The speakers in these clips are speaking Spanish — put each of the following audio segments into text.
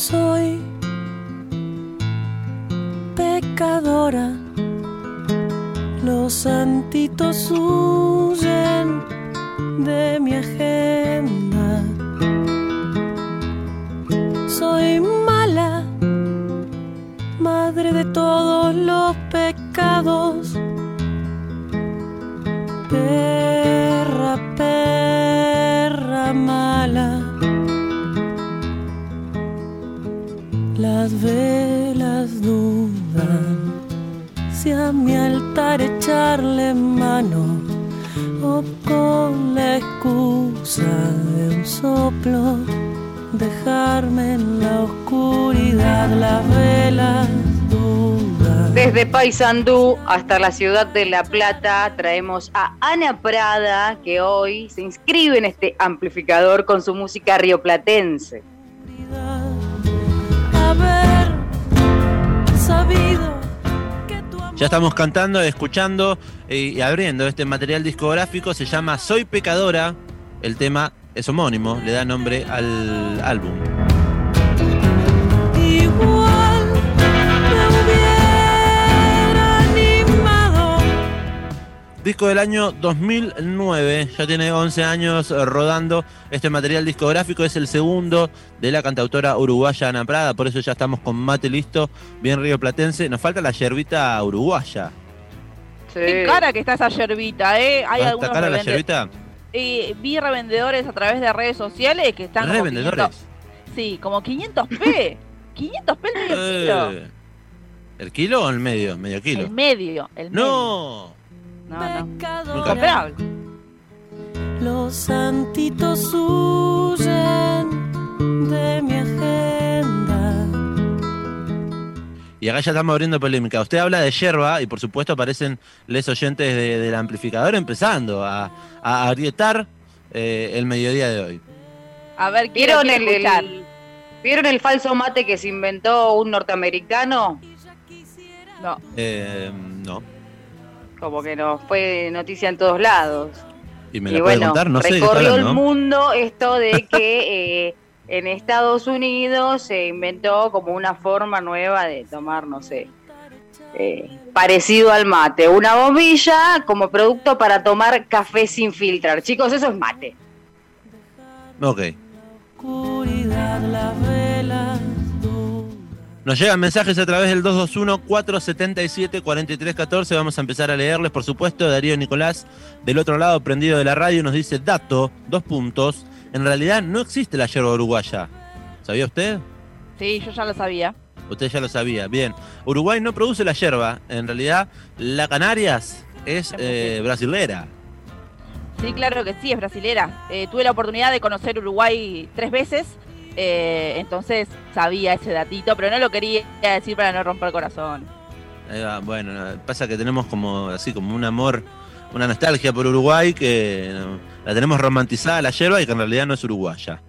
Soy pecadora, los santitos huyen de mi. Desde Paysandú hasta la ciudad de La Plata traemos a Ana Prada que hoy se inscribe en este amplificador con su música rioplatense. Ya estamos cantando, escuchando y abriendo este material discográfico. Se llama Soy Pecadora. El tema es homónimo, le da nombre al álbum. Disco del año 2009, ya tiene 11 años eh, rodando este material discográfico, es el segundo de la cantautora uruguaya Ana Prada, por eso ya estamos con mate listo, bien río platense. Nos falta la yerbita uruguaya. Qué cara que está esa yerbita, ¿eh? Hay ¿Está algunos cara la yerbita? Eh, vi revendedores a través de redes sociales que están como ¿Revendedores? 500 sí, como 500p. 500p el medio kilo. Eh, ¿El kilo o el medio? Medio kilo. El medio, el medio. No, No, Comprable. Los santitos huyen de mi agenda. y acá ya estamos abriendo polémica. Usted habla de yerba y por supuesto aparecen les oyentes de- del amplificador empezando a, a agrietar eh, el mediodía de hoy. A ver, quiero, ¿Vieron quiero el, escuchar. el- ¿Vieron el falso mate que se inventó un norteamericano? No. Eh, no. Como que no fue noticia en todos lados. ¿Y me y la puede bueno, contar? No sé. recorrió el mundo esto de que eh, en Estados Unidos se inventó como una forma nueva de tomar, no sé, eh, parecido al mate. Una bombilla como producto para tomar café sin filtrar. Chicos, eso es mate. Ok. Oscuridad, velas dudan. Nos llegan mensajes a través del 221-477-4314. Vamos a empezar a leerles, por supuesto. Darío Nicolás, del otro lado, prendido de la radio, nos dice: Dato, dos puntos. En realidad no existe la yerba uruguaya. ¿Sabía usted? Sí, yo ya lo sabía. Usted ya lo sabía. Bien. Uruguay no produce la yerba. En realidad, la Canarias es eh, brasilera. Sí, claro que sí, es brasilera. Eh, tuve la oportunidad de conocer Uruguay tres veces, eh, entonces sabía ese datito, pero no lo quería decir para no romper el corazón. Ahí va, Bueno, no, pasa que tenemos como así como un amor, una nostalgia por Uruguay que la tenemos romantizada la yerba y que en realidad no es uruguaya.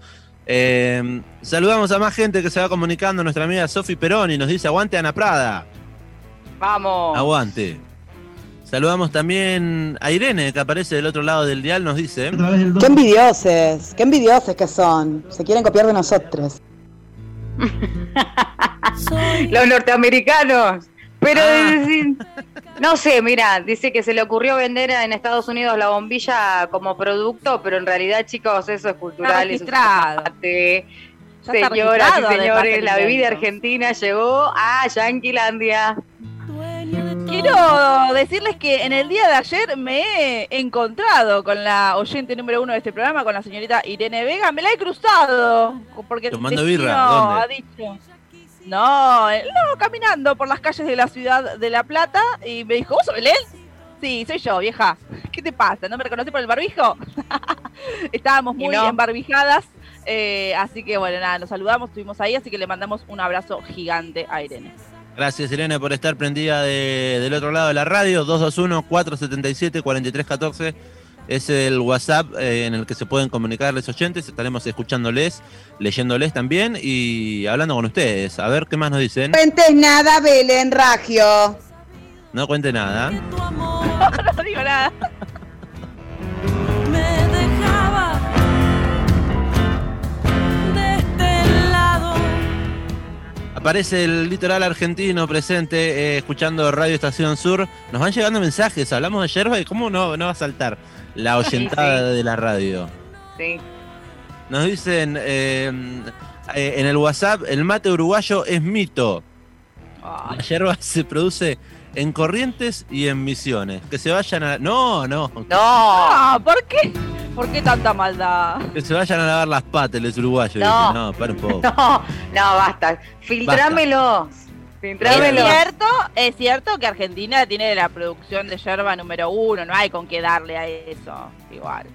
Eh, saludamos a más gente que se va comunicando. Nuestra amiga Sofi Peroni nos dice: Aguante Ana Prada. Vamos. Aguante. Saludamos también a Irene, que aparece del otro lado del dial, nos dice. Qué envidiosos, qué envidiosos que son. Se quieren copiar de nosotros. Los norteamericanos. Pero Ah. no sé, mira, dice que se le ocurrió vender en Estados Unidos la bombilla como producto, pero en realidad, chicos, eso es cultural. eso es Señoras y señores, la bebida argentina llegó a Yanquilandia. Quiero decirles que en el día de ayer me he encontrado con la oyente número uno de este programa, con la señorita Irene Vega. Me la he cruzado. Porque ¿Tomando birra? ¿Dónde? ha dicho. No, eh, no, caminando por las calles de la ciudad de La Plata y me dijo, ¿vos sos Belén? Sí, soy yo, vieja. ¿Qué te pasa? ¿No me reconocí por el barbijo? Estábamos muy no. embarbijadas, eh, así que bueno, nada, nos saludamos, estuvimos ahí, así que le mandamos un abrazo gigante a Irene. Gracias, Irene, por estar prendida de- del otro lado de la radio. 221-477-4314 es el WhatsApp eh, en el que se pueden comunicar los oyentes. Estaremos escuchándoles, leyéndoles también y hablando con ustedes. A ver qué más nos dicen. Cuentes nada, Belén Ragio. No cuente nada. No digo nada. Aparece el litoral argentino presente, eh, escuchando Radio Estación Sur. Nos van llegando mensajes, hablamos de yerba y cómo no, no va a saltar la oyentada de la radio. Sí. Nos dicen eh, eh, en el WhatsApp, el mate uruguayo es mito. La yerba se produce en Corrientes y en Misiones. Que se vayan a... No, no. No, Ah, ¿por qué? ¿Por qué tanta maldad? Que se vayan a lavar las patas los uruguayos. No. Dicen, no, para un poco. no, no, basta. Filtrámelo. Es Filtrámelo. cierto, es cierto que Argentina tiene la producción de yerba número uno, no hay con qué darle a eso. Igual.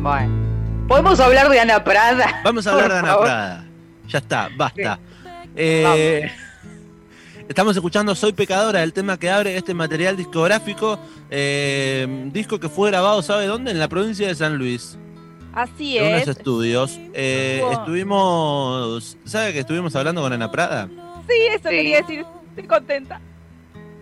Bueno. ¿Podemos hablar de Ana Prada? Vamos a hablar Por de Ana favor. Prada. Ya está, basta. Eh, estamos escuchando Soy Pecadora, el tema que abre este material discográfico. eh, disco que fue grabado, ¿sabe dónde? En la provincia de San Luis. Así En unos es. estudios. Eh, Wow. estuvimos. ¿Sabe que estuvimos hablando con Ana Prada? Sí, eso Sí. quería decir. Estoy contenta.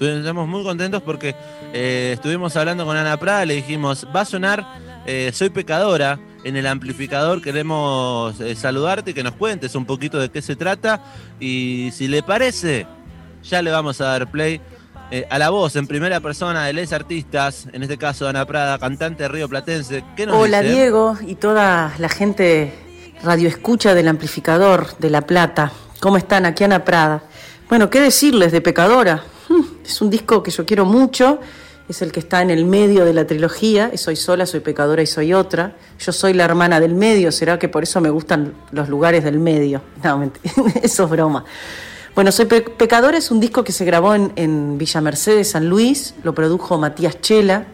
Estamos muy contentos porque eh, estuvimos hablando con Ana Prada, le dijimos, va a sonar eh, Soy Pecadora en el amplificador, queremos eh, saludarte y que nos cuentes un poquito de qué se trata y si le parece, ya le vamos a dar play eh, a la voz en primera persona de les artistas, en este caso Ana Prada, cantante río platense. ¿Qué nos Hola dice? Diego y toda la gente radio escucha del amplificador de La Plata. ¿Cómo están? Aquí Ana Prada. Bueno, ¿qué decirles de Pecadora? Hmm, Es un disco que yo quiero mucho, es el que está en el medio de la trilogía, soy sola, soy pecadora y soy otra. Yo soy la hermana del medio, será que por eso me gustan los lugares del medio. No, mentira, eso es broma. Bueno, Soy Pe- Pecadora es un disco que se grabó en, Villa Mercedes, San Luis, lo produjo Matías Chela,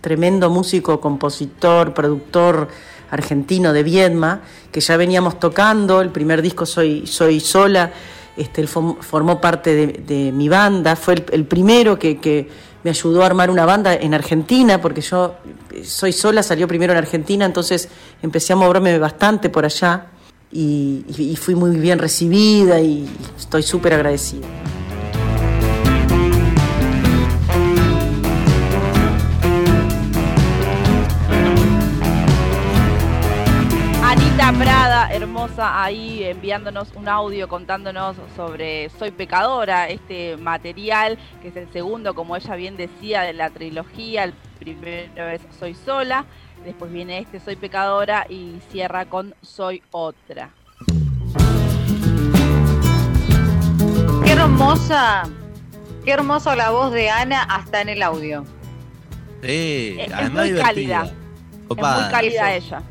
tremendo músico, compositor, productor argentino de Viedma, que ya veníamos tocando, el primer disco Soy, Soy Sola, este, él formó parte de, mi banda, fue el, el primero que, que me ayudó a armar una banda en Argentina, porque yo eh, Soy Sola salió primero en Argentina, entonces empecé a moverme bastante por allá y, fui muy bien recibida y estoy súper agradecida. Prada, hermosa, ahí enviándonos un audio contándonos sobre Soy Pecadora, este material que es el segundo, como ella bien decía, de la trilogía. El primero es Soy Sola, después viene este Soy Pecadora y cierra con Soy Otra. Qué hermosa. Qué hermosa la voz de Ana hasta en el audio. Sí, Es- es muy divertida. cálida. Es muy cálida ella.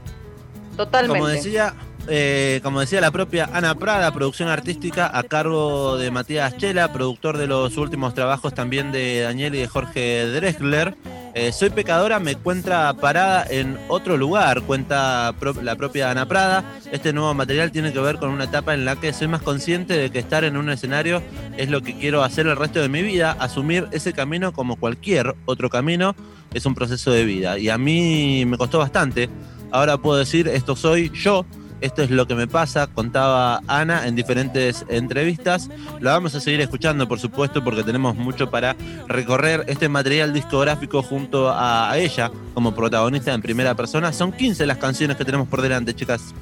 Totalmente. Como decía, eh, como decía la propia Ana Prada, producción artística a cargo de Matías Chela, productor de los últimos trabajos también de Daniel y de Jorge Drexler. Eh, Soy pecadora, me encuentra parada en otro lugar, cuenta la propia Ana Prada. Este nuevo material tiene que ver con una etapa en la que soy más consciente de que estar en un escenario es lo que quiero hacer el resto de mi vida. Asumir ese camino como cualquier otro camino es un proceso de vida. Y a mí me costó bastante. Ahora puedo decir, esto soy yo, esto es lo que me pasa, contaba Ana en diferentes entrevistas. Lo vamos a seguir escuchando, por supuesto, porque tenemos mucho para recorrer este material discográfico junto a, a ella como protagonista en primera persona. Son 15 las canciones que tenemos por delante, chicas.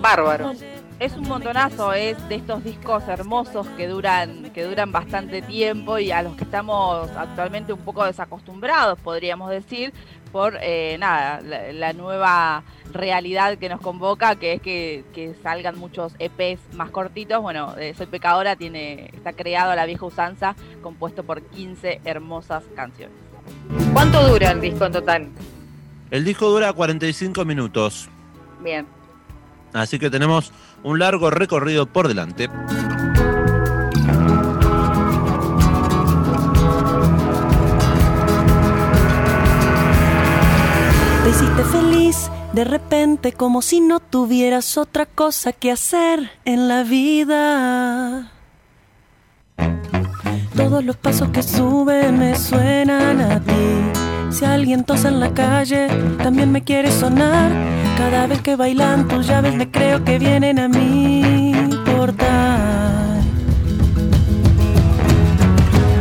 Bárbaro. Es un montonazo, es de estos discos hermosos que duran, que duran bastante tiempo y a los que estamos actualmente un poco desacostumbrados, podríamos decir, por eh, nada, la, la nueva realidad que nos convoca, que es que, que salgan muchos EPs más cortitos. Bueno, eh, Soy Pecadora tiene, está creado a la vieja usanza, compuesto por 15 hermosas canciones. ¿Cuánto dura el disco en total? El disco dura 45 minutos, Bien. así que tenemos un largo recorrido por delante. Hiciste feliz de repente como si no tuvieras otra cosa que hacer en la vida. Todos los pasos que suben me suenan a ti. Si alguien tosa en la calle, también me quiere sonar. Cada vez que bailan tus llaves me creo que vienen a mi portal.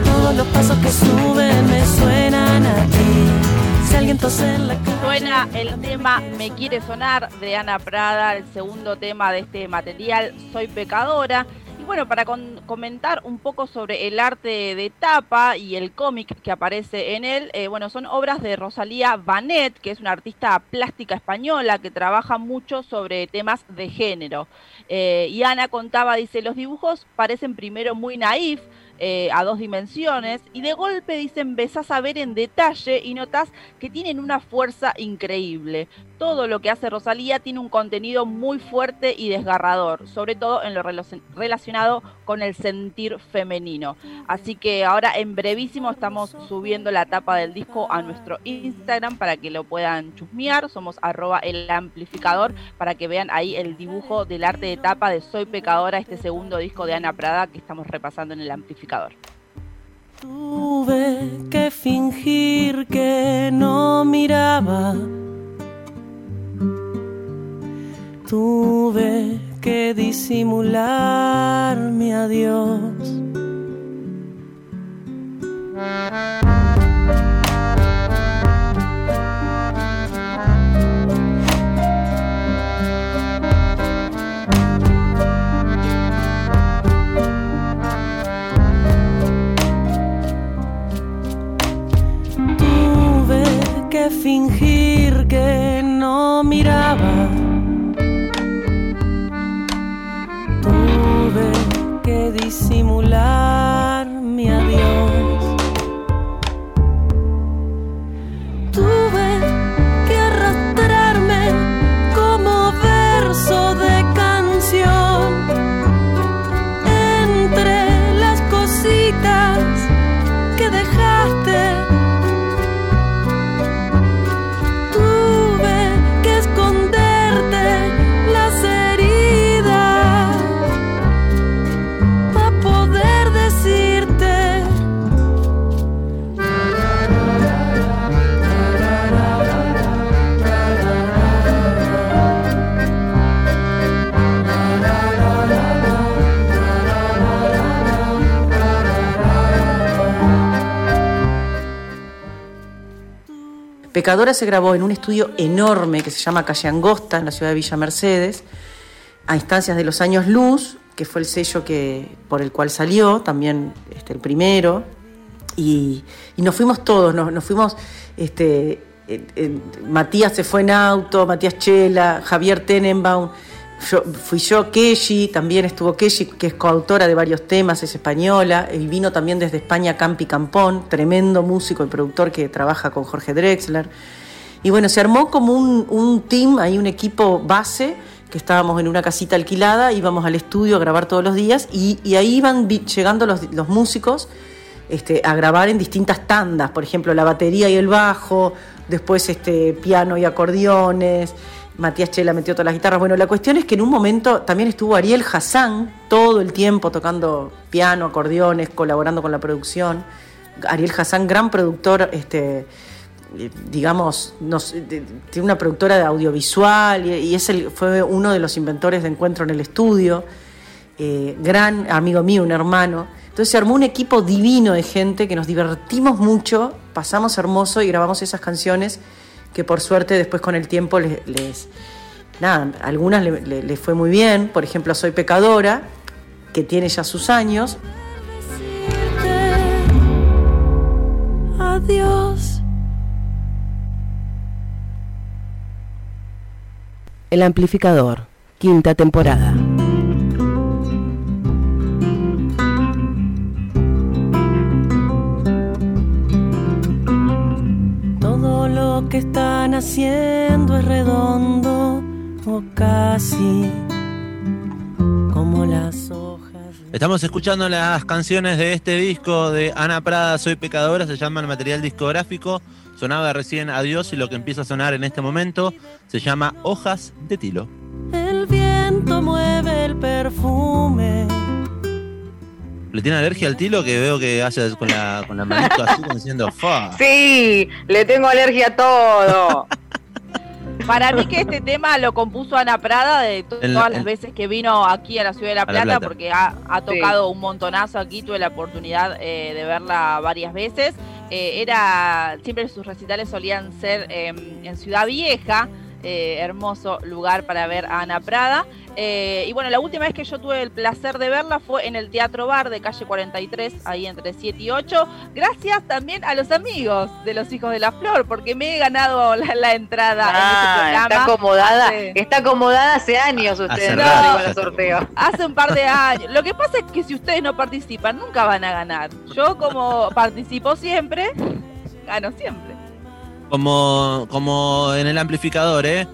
Todos los pasos que suben me suenan a ti. Si alguien tose en la calle. Suena el tema Me quiere sonar de Ana Prada, el segundo tema de este material, Soy pecadora. Y bueno, para comentar un poco sobre el arte de tapa y el cómic que aparece en él, eh, bueno, son obras de Rosalía Banet, que es una artista plástica española que trabaja mucho sobre temas de género. Eh, y Ana contaba, dice, los dibujos parecen primero muy naif, eh, a dos dimensiones y de golpe dicen empezás a ver en detalle y notas que tienen una fuerza increíble. Todo lo que hace Rosalía tiene un contenido muy fuerte y desgarrador, sobre todo en lo relacionado con el sentir femenino. Así que ahora en brevísimo estamos subiendo la tapa del disco a nuestro Instagram para que lo puedan chusmear. Somos arroba el para que vean ahí el dibujo del arte de tapa de Soy Pecadora, este segundo disco de Ana Prada que estamos repasando en el amplificador. Tuve que fingir que no miraba. Tuve que disimular mi adiós. Fingir que no miraba. Tuve que disimular Pecadora se grabó en un estudio enorme que se llama Calle Angosta, en la ciudad de Villa Mercedes, a instancias de los años Luz, que fue el sello que, por el cual salió, también este, el primero. Y, nos fuimos todos, nos, fuimos, este, Matías se fue en auto, Matías Chela, Javier Tenenbaum, fui yo, Keshi, también estuvo Keshi, que es coautora de varios temas, es española, y vino también desde España Campi Campón, tremendo músico y productor que trabaja con Jorge Drexler. Y bueno, se armó como un, team, ahí un equipo base, que estábamos en una casita alquilada, íbamos al estudio a grabar todos los días, y, ahí iban llegando los, músicos este, a grabar en distintas tandas, por ejemplo, la batería y el bajo, después este, piano y acordeones. Matías Chela metió todas las guitarras. Bueno, la cuestión es que en un momento también estuvo Ariel Hassan todo el tiempo tocando piano, acordeones, colaborando con la producción. Ariel Hassan, gran productor, este, digamos, tiene una productora de audiovisual y, es el, fue uno de los inventores de Encuentro en el Estudio. Eh, gran amigo mío, un hermano. Entonces se armó un equipo divino de gente que nos divertimos mucho, pasamos hermoso y grabamos esas canciones que por suerte después con el tiempo les, nada, algunas les fue muy bien, por ejemplo Soy Pecadora, que tiene ya sus años. Adiós. El amplificador, quinta temporada. Están haciendo es redondo o casi como las hojas. Estamos escuchando las canciones de este disco de Ana Prada, Soy Pecadora, se llama el material discográfico. Sonaba recién Adiós y lo que empieza a sonar en este momento se llama Hojas de Tilo. El viento mueve el perfume ¿Le tiene alergia al tilo que veo que hace con la, con la manito así diciendo fa? Sí, le tengo alergia a todo. Para mí que este tema lo compuso Ana Prada de todas las veces que vino aquí a la Ciudad de La Plata, porque ha, tocado un montonazo aquí, tuve la oportunidad eh, de verla varias veces eh, era siempre sus recitales solían ser em, en Ciudad Vieja, eh, hermoso lugar para ver a Ana Prada. Eh, y bueno, la última vez que yo tuve el placer de verla fue en el Teatro Bar de calle 43, ahí entre 7 y 8. Gracias también a los amigos de los Hijos de la Flor, porque me he ganado la, entrada en este Ah, está acomodada, Hace- está acomodada hace años usted Hace en rato. el sorteo. Hace un par de años. Lo que pasa es que si ustedes no participan, nunca van a ganar. Yo como participo siempre, gano siempre. Como, como en el amplificador, ¿eh?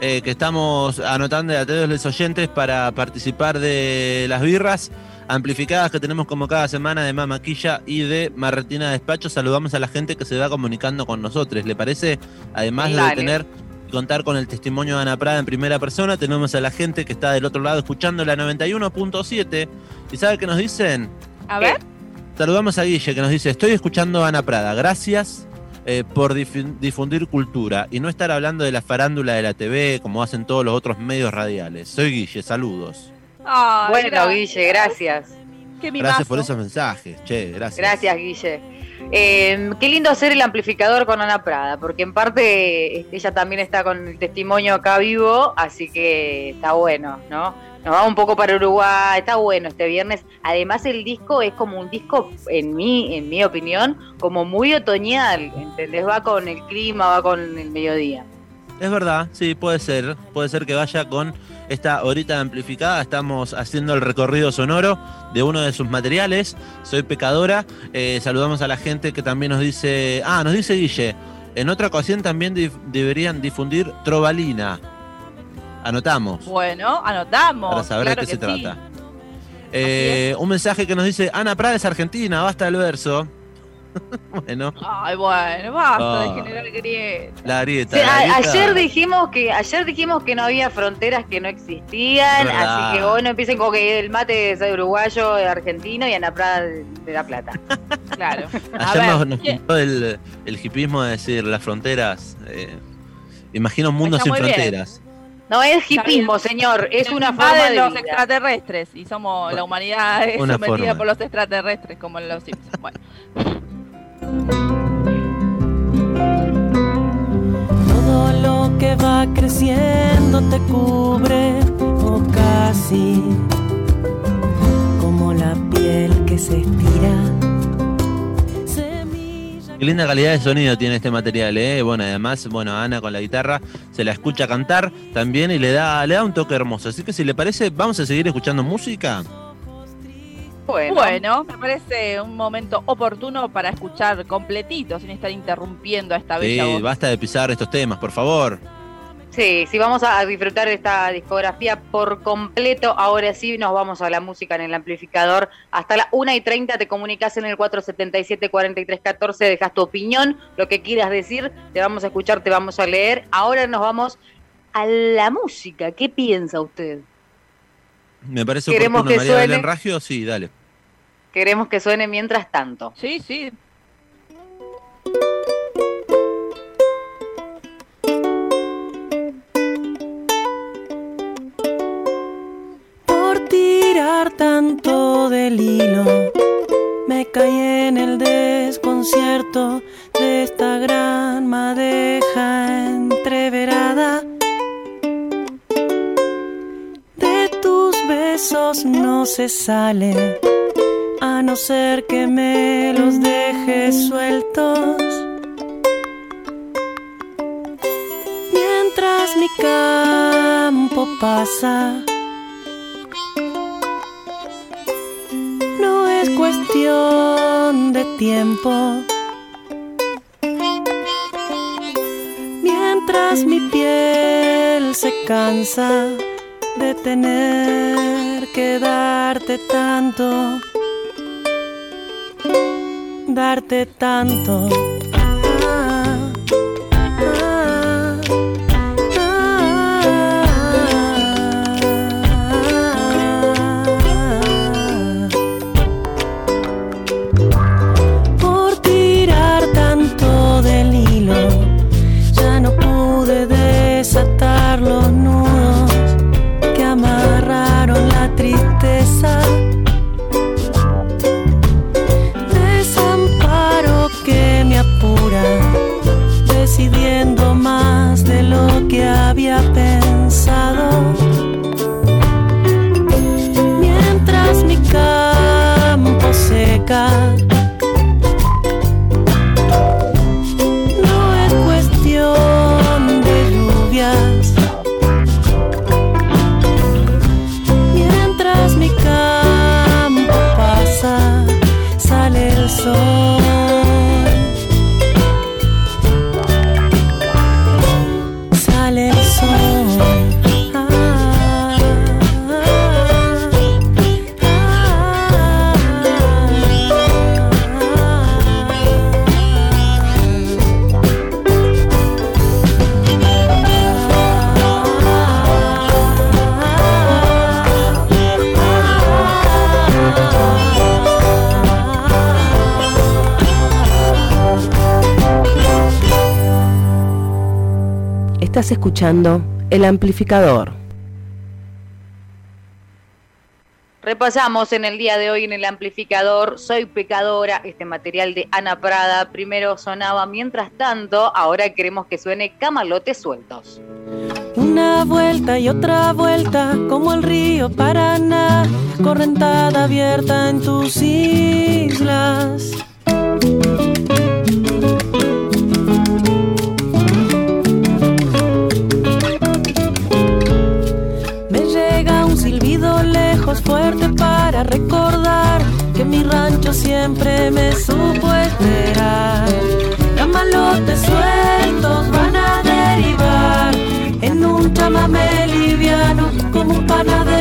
Eh, que estamos anotando a todos los oyentes para participar de las birras amplificadas que tenemos como cada semana de Mamaquilla y de Marretina Despacho. Saludamos a la gente que se va comunicando con nosotros. ¿Le parece? Además de Dale. tener contar con el testimonio de Ana Prada en primera persona, tenemos a la gente que está del otro lado escuchando la 91.7. ¿Y sabe qué nos dicen? A ver. Saludamos a Guille que nos dice, estoy escuchando a Ana Prada, gracias eh, por difu- difundir cultura y no estar hablando de la farándula de la TV como hacen todos los otros medios radiales. Soy Guille, saludos. Ay, Bueno, gracias. Guille, gracias. Qué Gracias por esos mensajes, che, gracias. Gracias, Guille. Eh, qué lindo hacer el amplificador con Ana Prada, porque en parte eh, ella también está con el testimonio acá vivo, así que está bueno, ¿no? Nos vamos un poco para Uruguay, está bueno este viernes. Además el disco es como un disco, en mi, en mi opinión, como muy otoñal, ¿entendés? Va con el clima, va con el mediodía. Es verdad, sí, puede ser. Puede ser que vaya con esta horita amplificada. Estamos haciendo el recorrido sonoro de uno de sus materiales. Soy pecadora. Eh, saludamos a la gente que también nos dice. Ah, nos dice Guille. En otra ocasión también deberían difundir Trovalina. Anotamos. Bueno, anotamos. Para saber claro de qué se sí. trata. Eh, un mensaje que nos dice Ana Prada es argentina, basta el verso. bueno, Ay, bueno, basta Ah. de generar grieta. la grieta. La ayer dijimos que ayer dijimos que no había fronteras que no existían, Verdad. así que bueno, empiecen con que el mate es uruguayo, de argentino y Ana Prada de La Plata. Claro. Ayer nos, nos ¿quién- pintó el, el hipismo de decir las fronteras. eh, imagino un mundo Está sin muy bien. No es hipismo, señor, es una forma de los vida. extraterrestres y somos la humanidad es sometida forma. por los extraterrestres como los Simpsons. Bueno, Todo lo que va creciendo te cubre, o casi como la piel que se estira. Qué linda calidad de sonido tiene este material, ¿eh? Bueno, además, bueno, Ana con la guitarra se la escucha cantar también y le da, le da un toque hermoso. Así que si le parece, vamos a seguir escuchando música. Bueno, bueno, me parece un momento oportuno para escuchar completito sin estar interrumpiendo a esta bella Sí, voz. basta de pisar estos temas, por favor. Sí, sí, vamos a disfrutar de esta discografía por completo. Ahora sí nos vamos a la música en el amplificador. Hasta la 1 y 30 te comunicas en el 477-4314, dejas tu opinión, lo que quieras decir, te vamos a escuchar, te vamos a leer. Ahora nos vamos a la música. ¿Qué piensa usted? Me parece Queremos oportuno, que María suene. Belén Raggio. Sí, dale. Queremos que suene mientras tanto. Sí, sí. Tanto del hilo. Me caí en el desconcierto de esta gran madeja entreverada. De tus besos no se sale, a no ser que me los dejes sueltos. Mientras mi campo pasa. Cuestión de tiempo. Mientras mi piel se cansa de tener que darte tanto, darte tanto. Estás escuchando El Amplificador. Repasamos en el día de hoy en el amplificador Soy pecadora, este material de Ana Prada. Primero sonaba mientras tanto, ahora queremos que suene camalotes sueltos. Una vuelta y otra vuelta, como el río Paraná, correntada abierta en tus islas. Recordar que mi rancho siempre me supo esperar. Camalotes sueltos van a derivar en un chamamé liviano como un panadero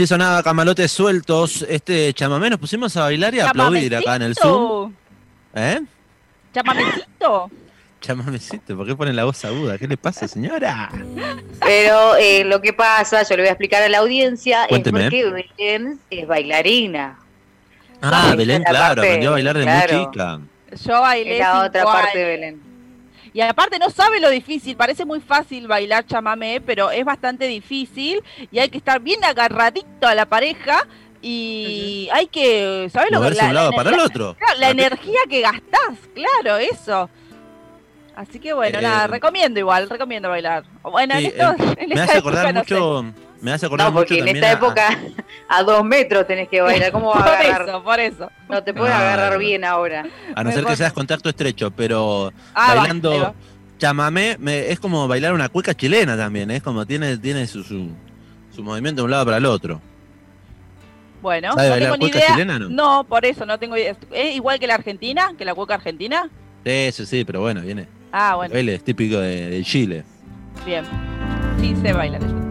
Allí sonaba Camalotes Sueltos, este chamamé, nos pusimos a bailar y a aplaudir acá en el Zoom. ¿Eh? Chamamecito. Chamamecito, ¿por qué ponen la voz aguda? ¿Qué le pasa, señora? Pero eh, lo que pasa, yo le voy a explicar a la audiencia, Cuénteme. es porque Belén es bailarina. Ah, Belén, claro, aprendió a bailar de claro. muy chica. Yo bailé Es la otra parte de. Belén. Y aparte no sabe lo difícil, parece muy fácil bailar chamamé, pero es bastante difícil y hay que estar bien agarradito a la pareja y hay que, ¿sabes lo que de un lado para el otro. Claro, la energía que gastás, claro, eso. Así que bueno, Eh, nada, recomiendo igual, recomiendo bailar. Bueno, Sí, en, esto, eh, en me esta hace acordar época no sé. Me hace acordar No, mucho porque en esta a- época a dos metros tenés que bailar. ¿Cómo vas a Por agarrar? eso, por eso. No te puedes Ah, agarrar bien ahora. a no ser que seas contacto estrecho, pero Ah, bailando va. chamamé me- es como bailar una cueca chilena también, es como tiene, tiene su, su, su movimiento de un lado para el otro. Bueno, ¿Sabe no bailar tengo ni cueca idea. chilena, no? No, por eso no tengo idea. ¿Es igual que la Argentina? ¿Que la cueca argentina? Sí, sí, sí, pero bueno, viene. Ah, El bueno, baile es típico de, de Chile. bien. Sí, sé bailar eso.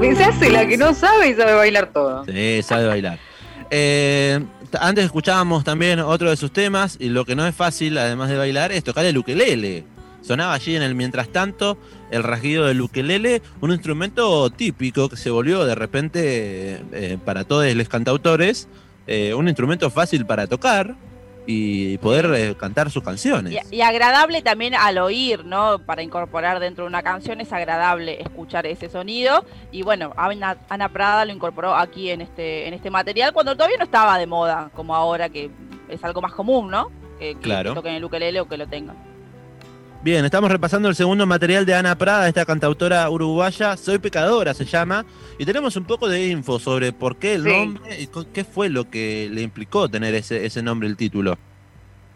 Se hace la que no sabe y sabe bailar todo. Sí, sabe bailar. Eh, antes escuchábamos también otro de sus temas y lo que no es fácil, además de bailar, es tocar el ukelele. Sonaba allí en el mientras tanto el rasguido del ukelele, un instrumento típico que se volvió de repente eh, para todos los cantautores, eh, un instrumento fácil para tocar y poder eh, cantar sus canciones. Y, y agradable también al oír, ¿no? Para incorporar dentro de una canción es agradable escuchar ese sonido. Y bueno, Ana, Ana Prada lo incorporó aquí en este, en este material cuando todavía no estaba de moda, como ahora que es algo más común, ¿no? Que, que Claro. toquen el ukelele o que lo tengan. Bien, estamos repasando el segundo material de Ana Prada, esta cantautora uruguaya, Soy Pecadora se llama, y tenemos un poco de info sobre por qué el Sí. nombre y qué fue lo que le implicó tener ese, ese nombre, el título.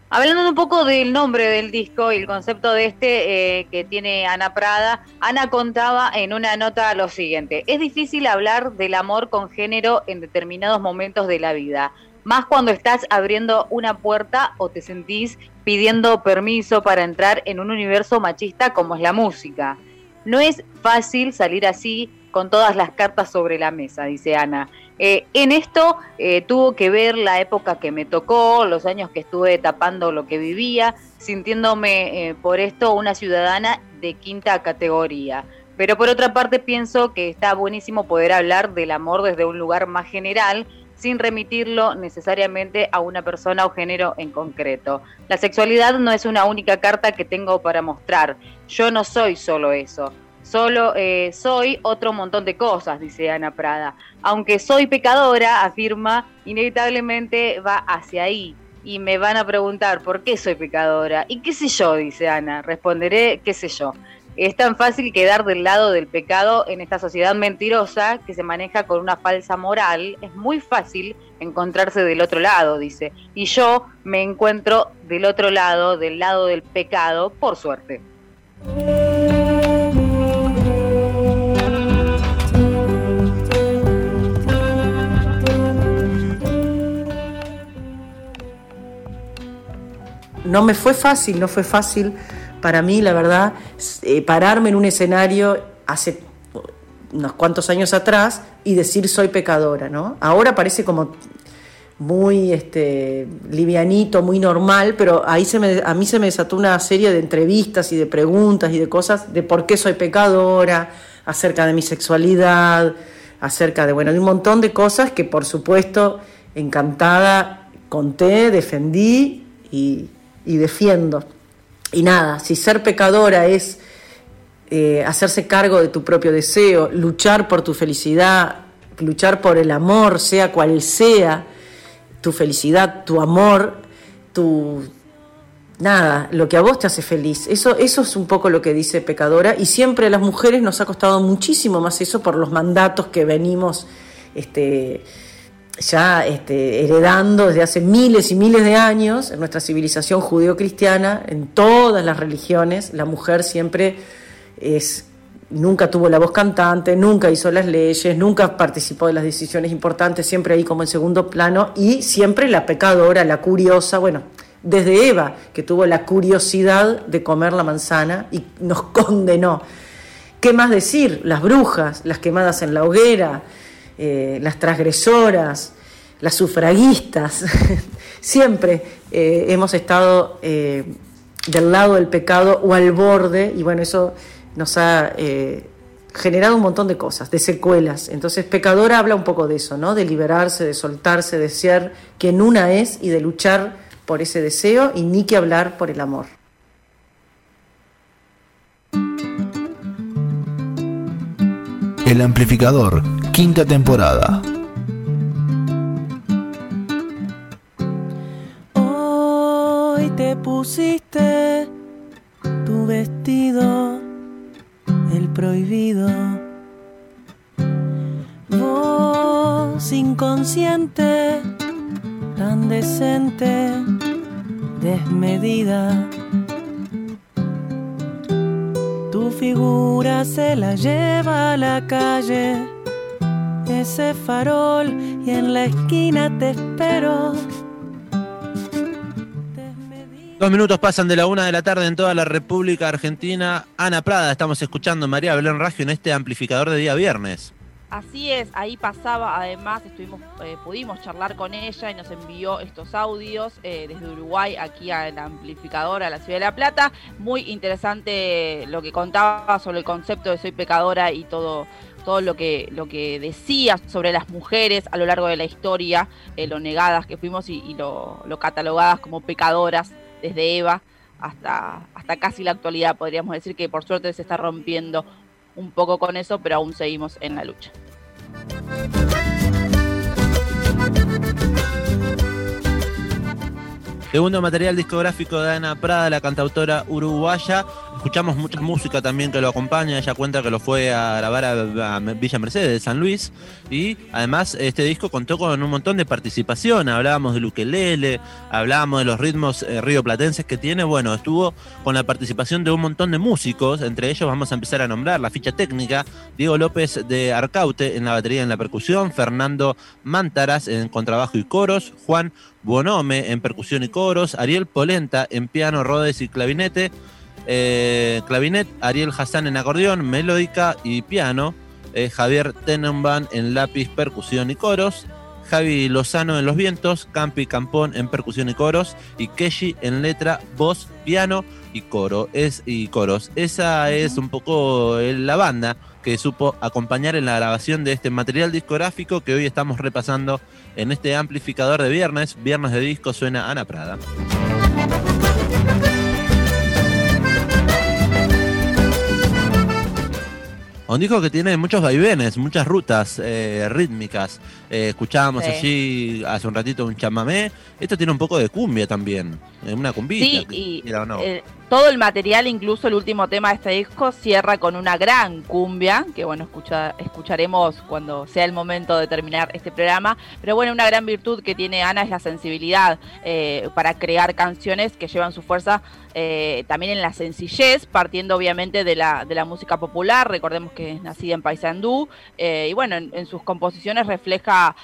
Hablando un poco del nombre del disco y el concepto de este eh, que tiene Ana Prada, Ana contaba en una nota lo siguiente, es difícil hablar del amor con género en determinados momentos de la vida, más cuando estás abriendo una puerta o te sentís pidiendo permiso para entrar en un universo machista como es la música. No es fácil salir así con todas las cartas sobre la mesa, dice Ana. Eh, en esto eh, tuvo que ver la época que me tocó, los años que estuve tapando lo que vivía, sintiéndome eh, por esto una ciudadana de quinta categoría. Pero por otra parte pienso que está buenísimo poder hablar del amor desde un lugar más general, sin remitirlo necesariamente a una persona o género en concreto. La sexualidad no es una única carta que tengo para mostrar. Yo no soy solo eso. Solo eh, soy otro montón de cosas, dice Ana Prada. Aunque soy pecadora, afirma, inevitablemente va hacia ahí. Y me van a preguntar por qué soy pecadora. Y qué sé yo, dice Ana. Responderé, qué sé yo. Es tan fácil quedar del lado del pecado en esta sociedad mentirosa que se maneja con una falsa moral. Es muy fácil encontrarse del otro lado, dice. Y yo me encuentro del otro lado, del lado del pecado, por suerte. No me fue fácil, no fue fácil para mí, la verdad, eh, pararme en un escenario hace unos cuantos años atrás y decir soy pecadora, ¿no? Ahora parece como muy este, livianito, muy normal, pero ahí a mí se me desató una serie de entrevistas y de preguntas y de cosas de por qué soy pecadora, acerca de mi sexualidad, acerca de, bueno, de un montón de cosas que por supuesto encantada conté, defendí y defiendo. Y nada, si ser pecadora es eh, hacerse cargo de tu propio deseo, luchar por tu felicidad, luchar por el amor, sea cual sea tu felicidad, tu amor, tu nada, lo que a vos te hace feliz. Eso, eso es un poco lo que dice pecadora y siempre a las mujeres nos ha costado muchísimo más eso por los mandatos que venimos este, ya este, heredando desde hace miles y miles de años en nuestra civilización judeocristiana, en todas las religiones, la mujer siempre es nunca tuvo la voz cantante, nunca hizo las leyes, nunca participó de las decisiones importantes, siempre ahí como en segundo plano, y siempre la pecadora, la curiosa, bueno, desde Eva, que tuvo la curiosidad de comer la manzana y nos condenó. ¿Qué más decir? Las brujas, las quemadas en la hoguera, eh, las transgresoras, las sufragistas, siempre eh, hemos estado eh, del lado del pecado o al borde, y bueno, eso nos ha generado un montón de cosas, de secuelas. Entonces, pecadora habla un poco de eso, ¿no? De liberarse, de soltarse, de ser quien una es y de luchar por ese deseo y ni que hablar por el amor. El amplificador, quinta temporada. Hoy te pusiste tu vestido, el prohibido. Vos inconsciente, tan decente, desmedida. Tu figura se la lleva a la calle, ese farol, y en la esquina te espero. Dos minutos pasan de la una de la tarde en toda la República Argentina. Ana Prada, estamos escuchando María Belén Raggio en este amplificador de día viernes. Así es, ahí pasaba, además estuvimos, eh, pudimos charlar con ella y nos envió estos audios eh, desde Uruguay aquí al amplificador a la ciudad de La Plata. Muy interesante lo que contaba sobre el concepto de soy pecadora y todo todo lo que lo que decía sobre las mujeres a lo largo de la historia, eh, lo negadas que fuimos y, lo, lo catalogadas como pecadoras desde Eva hasta, hasta casi la actualidad. Podríamos decir que por suerte se está rompiendo un poco con eso, pero aún seguimos en la lucha. Segundo material discográfico de Ana Prada, la cantautora uruguaya. Escuchamos mucha música también que lo acompaña. Ella cuenta que lo fue a grabar a, Villa Mercedes de San Luis. Y además este disco contó con un montón de participación. Hablábamos de ukelele, hablábamos de los ritmos eh, rioplatenses que tiene. Bueno, estuvo con la participación de un montón de músicos. Entre ellos vamos a empezar a nombrar la ficha técnica. Diego López de Arcaute en la batería y en la percusión. Fernando Mántaras en contrabajo y coros. Juan Bonome en percusión y coros, Ariel Polenta en piano, rodes y clavinete, eh, clavinet, Ariel Hassan en acordeón, melódica y piano, eh, Javier Tenenbaum en lápiz, percusión y coros, Javi Lozano en los vientos, Campi Campón en percusión y coros y Keshi en letra, voz, piano y coro es y coros. Esa es un poco eh, la banda que supo acompañar en la grabación de este material discográfico que hoy estamos repasando en este amplificador de viernes. Viernes de disco suena Ana Prada. Un disco que tiene muchos vaivenes, muchas rutas eh, rítmicas. Eh, escuchábamos Sí. allí hace un ratito un chamamé. Esto tiene un poco de cumbia también, eh, una cumbita. Sí, y o no. eh, todo el material, incluso el último tema de este disco, cierra con una gran cumbia, que bueno, escucha, escucharemos cuando sea el momento de terminar este programa. Pero bueno, una gran virtud que tiene Ana es la sensibilidad eh, para crear canciones que llevan su fuerza eh, también en la sencillez, partiendo obviamente de la, de la música popular. Recordemos que es nacida en Paysandú. eh, y bueno, en, sus composiciones refleja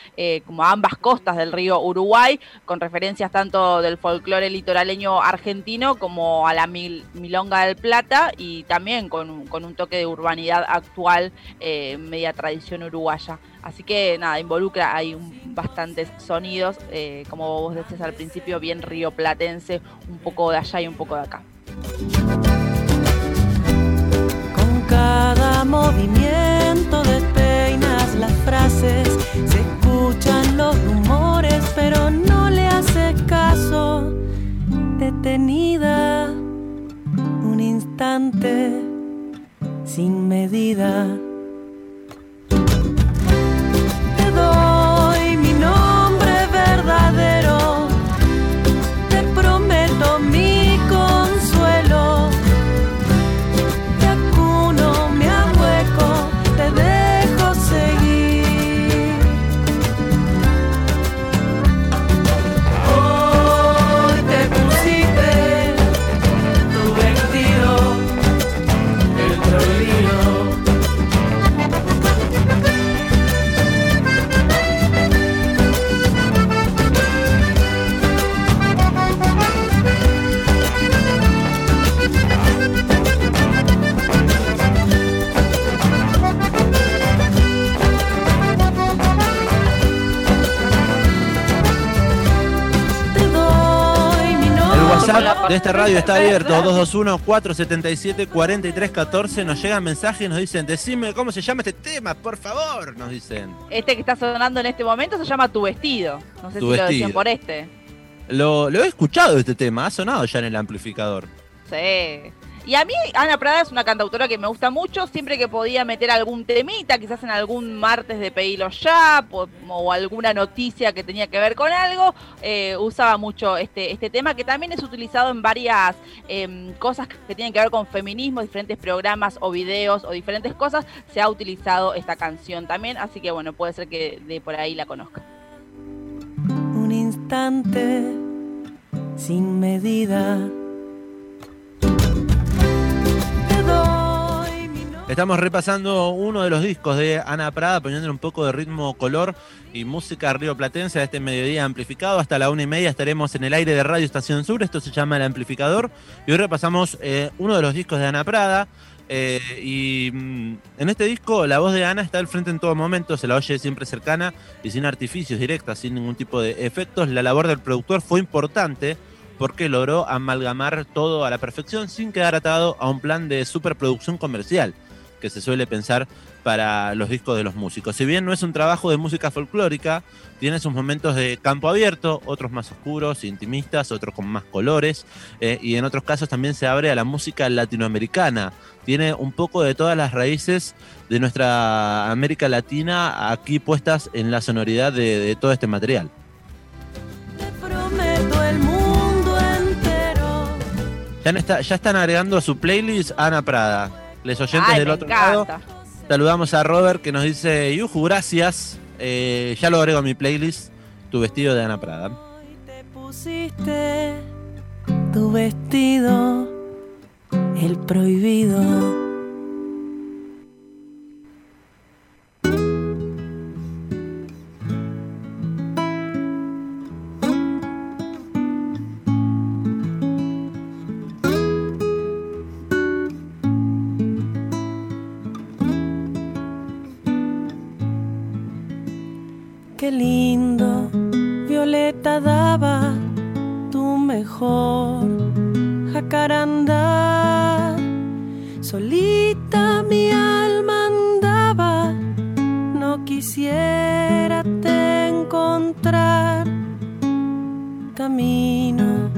como ambas costas del río Uruguay, con referencias tanto del folclore litoraleño argentino como a la mil- milonga del Plata y también con, con un toque de urbanidad actual, eh, media tradición uruguaya. Así que nada, involucra hay bastantes sonidos, eh, como vos decías al principio, bien rioplatense, un poco de allá y un poco de acá. Con cada movimiento despeinas las frases, se escuchan los rumores, pero no le haces caso. Detenida, un instante, sin medida. De esta radio está abierto, 221-477-4314. Nos llegan mensajes y nos dicen, decime cómo se llama este tema, por favor, nos dicen. Este que está sonando en este momento se llama Tu Vestido. No sé Tu si lo decían por este. Lo, lo he escuchado este tema, ha sonado ya en el amplificador. Sí. Y a mí, Ana Prada es una cantautora que me gusta mucho. Siempre que podía meter algún temita, quizás en algún martes de Pedilo Ya, o alguna noticia que tenía que ver con algo, eh, usaba mucho este, este tema, que también es utilizado en varias em, cosas que tienen que ver con feminismo, diferentes programas o videos o diferentes cosas. Se ha utilizado esta canción también, así que bueno, puede ser que de por ahí la conozca. un instante sin medida. Estamos repasando uno de los discos de Ana Prada, poniéndole un poco de ritmo, color y música rioplatense a este mediodía amplificado. Hasta la una y media estaremos en el aire de Radio Estación Sur. Esto se llama El Amplificador. Y hoy repasamos eh, uno de los discos de Ana Prada. eh, y mm, en este disco la voz de Ana está al frente en todo momento, se la oye siempre cercana y sin artificios directas, sin ningún tipo de efectos. La labor del productor fue importante porque logró amalgamar todo a la perfección sin quedar atado a un plan de superproducción comercial que se suele pensar para los discos de los músicos. Si bien no es un trabajo de música folclórica, tiene sus momentos de campo abierto, otros más oscuros, intimistas, otros con más colores, eh, y en otros casos también se abre a la música latinoamericana. Tiene un poco de todas las raíces de nuestra América Latina aquí puestas en la sonoridad de, de todo este material. Ya, está- ya están agregando a su playlist Ana Prada. Les oyentes Ay, del otro lado. Saludamos a Robert que nos dice, Yuju, gracias. Eh, ya lo agrego a mi playlist, tu vestido de Ana Prada. Hoy te pusiste tu vestido, el prohibido. Solita mi alma andaba, no quisiera te encontrar. Camino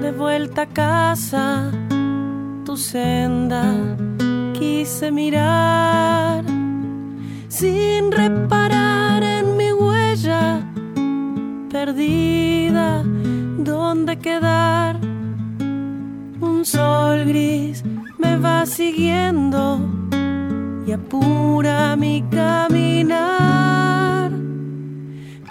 de vuelta a casa, tu senda quise mirar sin reparar en mi huella perdida, ¿dónde quedar? Sol gris me va siguiendo y apura mi caminar.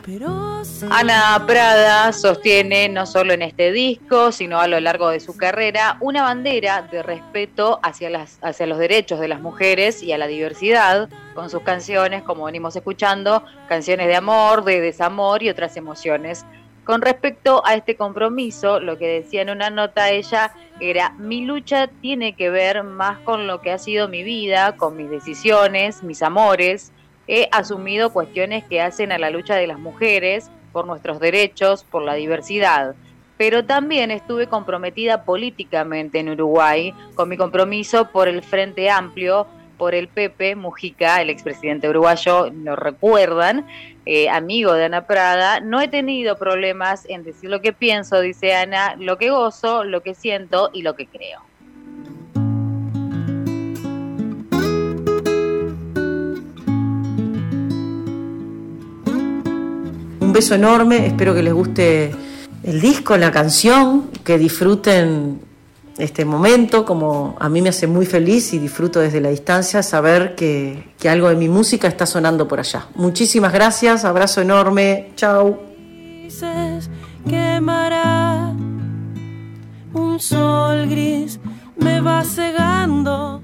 Pero Ana Prada sostiene, no solo en este disco, sino a lo largo de su carrera, una bandera de respeto hacia, las, hacia los derechos de las mujeres y a la diversidad, con sus canciones, como venimos escuchando, canciones de amor, de desamor y otras emociones. Con respecto a este compromiso, lo que decía en una nota ella era, mi lucha tiene que ver más con lo que ha sido mi vida, con mis decisiones, mis amores, he asumido cuestiones que hacen a la lucha de las mujeres por nuestros derechos, por la diversidad. Pero también estuve comprometida políticamente en Uruguay con mi compromiso por el Frente Amplio, por el Pepe Mujica, el expresidente uruguayo, lo recuerdan, eh, amigo de Ana Prada. No he tenido problemas en decir lo que pienso, dice Ana, lo que gozo, lo que siento y lo que creo. Un beso enorme, espero que les guste el disco, la canción, que disfruten este momento, como a mí me hace muy feliz y disfruto desde la distancia saber que, que algo de mi música está sonando por allá. Muchísimas gracias, abrazo enorme, chao. un sol gris me va cegando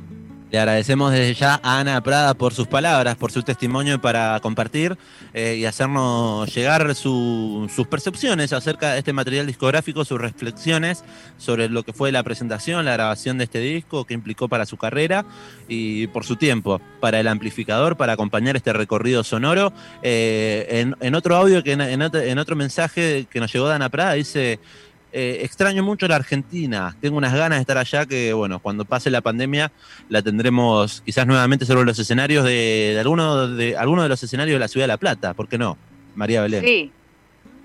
Le agradecemos desde ya a Ana Prada por sus palabras, por su testimonio para compartir eh, y hacernos llegar su- sus percepciones acerca de este material discográfico, sus reflexiones sobre lo que fue la presentación, la grabación de este disco, qué implicó para su carrera y por su tiempo, para el amplificador, para acompañar este recorrido sonoro. Eh, en, otro audio, que en otro, en otro mensaje que nos llegó de Ana Prada, dice... Eh, extraño mucho la Argentina. Tengo unas ganas de estar allá que, bueno, cuando pase la pandemia la tendremos quizás nuevamente sobre los escenarios de, de alguno de alguno de los escenarios de la ciudad de La Plata. ¿Por qué no? María Belén. Sí,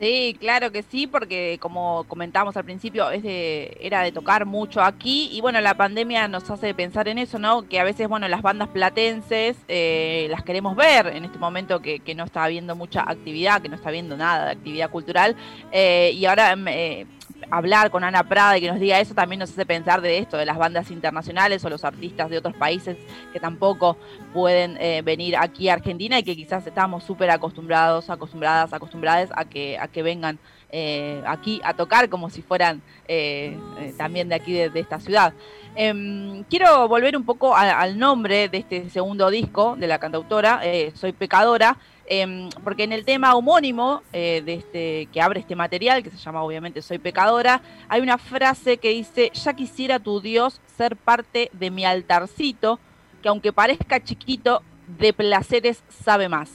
Sí, claro que sí, porque como comentamos al principio, es de- era de tocar mucho aquí y bueno, la pandemia nos hace pensar en eso, ¿no? Que a veces, bueno, las bandas platenses eh, las queremos ver en este momento que, que no está habiendo mucha actividad, que no está habiendo nada de actividad cultural eh, y ahora mm, eh, hablar con Ana Prada y que nos diga eso también nos hace pensar de esto, de las bandas internacionales o los artistas de otros países que tampoco pueden eh, venir aquí a Argentina y que quizás estamos súper acostumbrados, acostumbradas, acostumbradas a que, a que vengan eh, aquí a tocar como si fueran eh, eh, también de aquí, de, esta ciudad. Em, quiero volver un poco al nombre de este segundo disco de la cantautora, Soy Pecadora, em, porque en el tema homónimo eh, de este, que abre este material, que se llama obviamente Soy Pecadora, hay una frase que dice, ya quisiera tu Dios ser parte de mi altarcito, que aunque parezca chiquito, de placeres sabe más.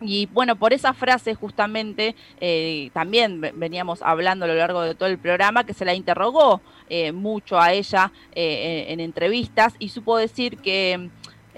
Y bueno, por esa frase justamente eh, también ve- veníamos hablando a lo largo de todo el programa que se la interrogó eh, mucho a ella en entrevistas y supo decir que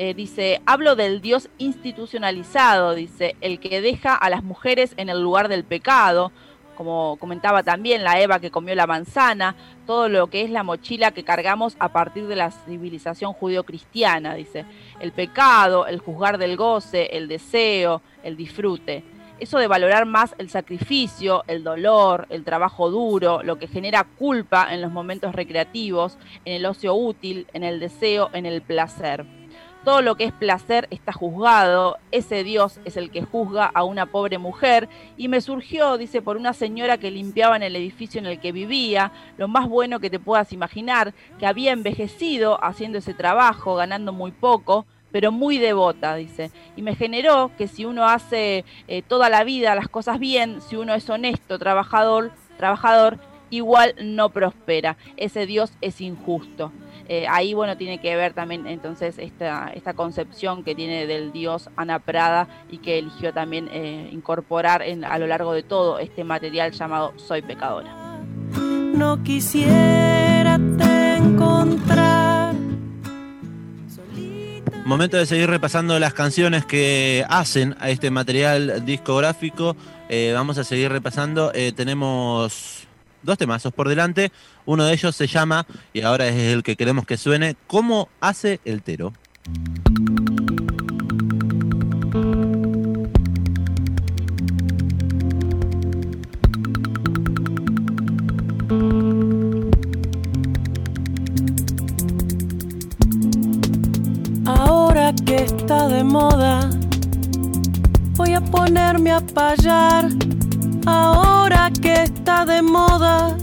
eh, dice, hablo del Dios institucionalizado, dice, el que deja a las mujeres en el lugar del pecado, como comentaba también la Eva que comió la manzana, todo lo que es la mochila que cargamos a partir de la civilización judio-cristiana, dice, el pecado, el juzgar del goce, el deseo, el disfrute. eso de valorar más el sacrificio, el dolor, el trabajo duro, lo que genera culpa en los momentos recreativos, en el ocio útil, en el deseo, en el placer. Todo lo que es placer está juzgado, ese Dios es el que juzga a una pobre mujer y me surgió, dice, por una señora que limpiaba en el edificio en el que vivía, lo más bueno que te puedas imaginar, que había envejecido haciendo ese trabajo, ganando muy poco, pero muy devota, dice. Y me generó que si uno hace eh, toda la vida las cosas bien, si uno es honesto, trabajador, trabajador, igual no prospera. Ese Dios es injusto. Eh, ahí, bueno, tiene que ver también entonces esta, esta concepción que tiene del Dios Ana Prada y que eligió también eh, incorporar en, a lo largo de todo este material llamado Soy pecadora. No quisiera te encontrar. Momento de seguir repasando las canciones que hacen a este material discográfico. Eh, vamos a seguir repasando. Eh, tenemos dos temazos por delante. Uno de ellos se llama, y ahora es el que queremos que suene, ¿Cómo hace el Tero? Ahora que está de moda, voy a ponerme a payar. Ahora que está de moda,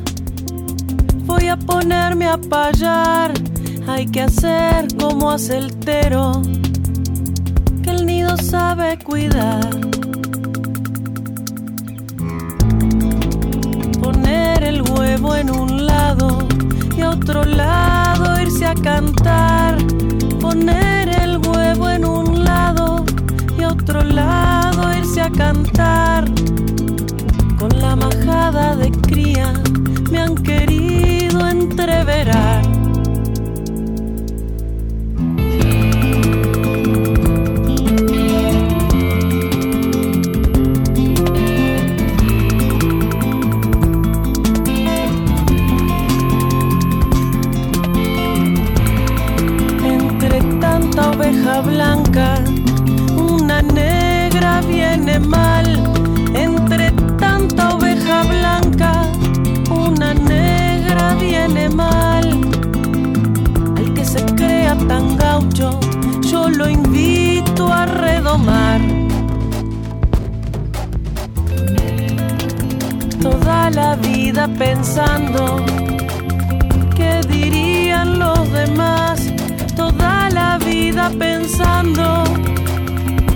voy a ponerme a payar. Hay que hacer como hace el tero, que el nido sabe cuidar. Poner el huevo en un lado y otro lado irse a cantar. Poner el huevo en un lado y otro lado irse a cantar. La majada de cría me han querido entreverar. Entre tanta oveja blanca, una negra viene mal. Tan gaucho, yo lo invito a redomar. Toda la vida pensando qué dirían los demás. Toda la vida pensando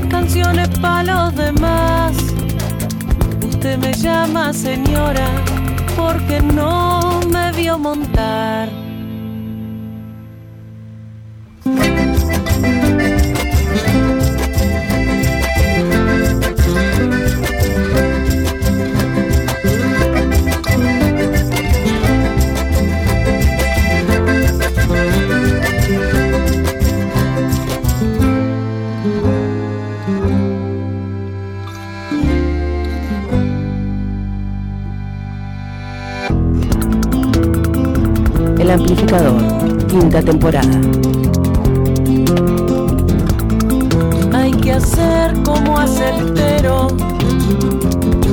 canciones para los demás. Usted me llama señora porque no me vio montar. Quinta temporada. Hay que hacer como hace el tero,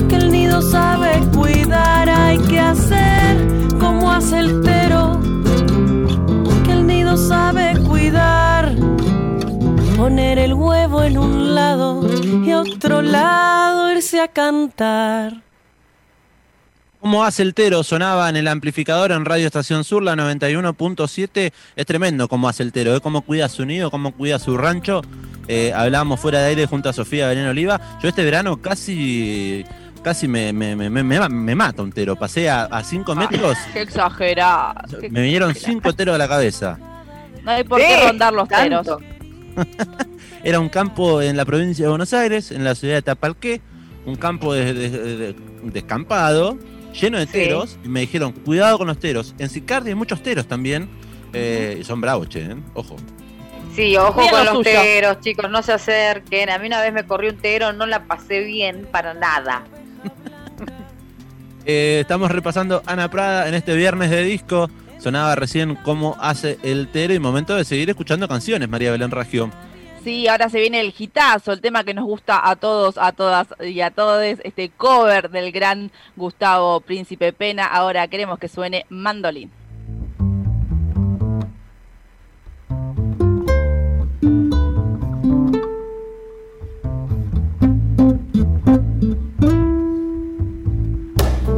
que el nido sabe cuidar. Hay que hacer como hace el tero, que el nido sabe cuidar. Poner el huevo en un lado y a otro lado irse a cantar. ¿Cómo hace el Tero? Sonaba en el amplificador en Radio Estación Sur, la 91.7. Es tremendo cómo hace el Tero, ¿eh? cómo cuida su nido, cómo cuida su rancho. Eh, hablábamos fuera de aire junto a Sofía Belén Oliva. Yo este verano casi casi me, me, me, me, me- me mata un tero. Pasé a 5 metros, Qué exagerado. qué me vinieron exagerado. 5 teros a la cabeza. No hay por qué rondar los teros. Era un campo en la provincia de Buenos Aires, en la ciudad de Tapalqué, un campo de- de- de- descampado, lleno de Sí. teros, y me dijeron, cuidado con los teros. En Sicardi hay muchos teros también, eh, y son bravos, che, ¿eh? ojo. Sí, ojo con lo los suyo. teros, chicos, no se acerquen. A mí una vez me corrió un tero, no la pasé bien para nada. Eh, estamos repasando Ana Prada en este viernes de disco. Sonaba recién cómo hace el tero y momento de seguir escuchando canciones, María Belén Raggio. Sí, ahora se viene el hitazo, el tema que nos gusta a todos, a todas y a todos, este cover del gran Gustavo Príncipe Pena. Ahora queremos que suene mandolín.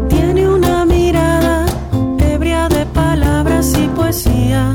Tiene una mirada ebria de palabras y poesía.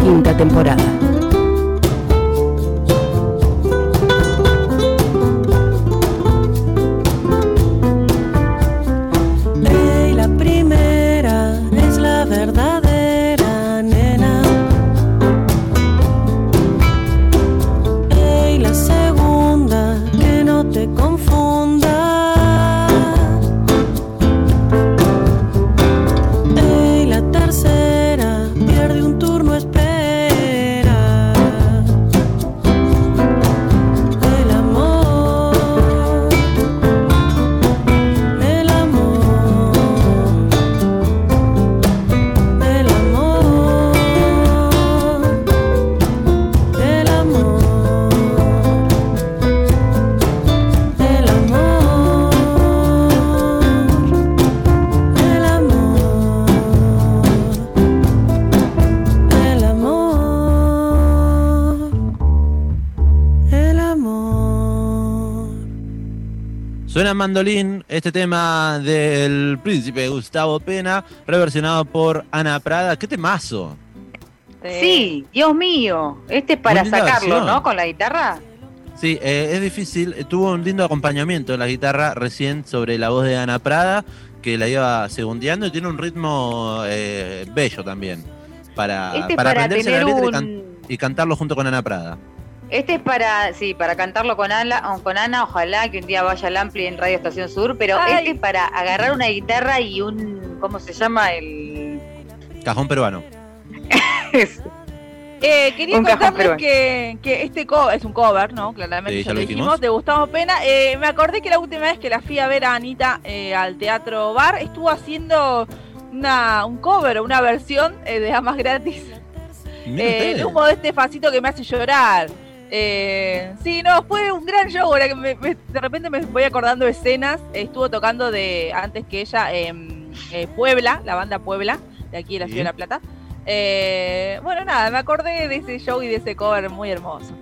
Quinta temporada. Mandolín este tema del príncipe Gustavo Pena, reversionado por Ana Prada. ¡Qué temazo! Sí, Dios mío. Este es para sacarlo, versión. ¿no? Con la guitarra. Sí, eh, es difícil. Eh, Tuvo un lindo acompañamiento en la guitarra recién sobre la voz de Ana Prada, que la iba segundeando y tiene un ritmo eh, bello también. Para, Este es para para aprenderse la tener letra y, un- can- y cantarlo junto con Ana Prada. Este es para, sí, para cantarlo con Ana, con Ana, ojalá que un día vaya al Ampli en Radio Estación Sur, pero Ay. este es para agarrar una guitarra y un, ¿cómo se llama? El... Cajón peruano. Eh, quería Un contarles peruano. que, que este cover es un cover, ¿no? Claramente Sí, ya ya lo dijimos, dijimos. de Gustavo Pena. Eh, me acordé que la última vez que la fui a ver a Anita eh, al Teatro Bar estuvo haciendo una, un cover, una versión eh, de Amas Gratis eh, ustedes. de un modeste facito que me hace llorar. Eh, sí, no, fue un gran show. Ahora que me- me- de repente me voy acordando escenas. Estuvo tocando de antes que ella eh, Puebla, la banda Puebla, de aquí de la ciudad de La Plata. Eh, bueno, nada, me acordé de ese show y de ese cover muy hermoso.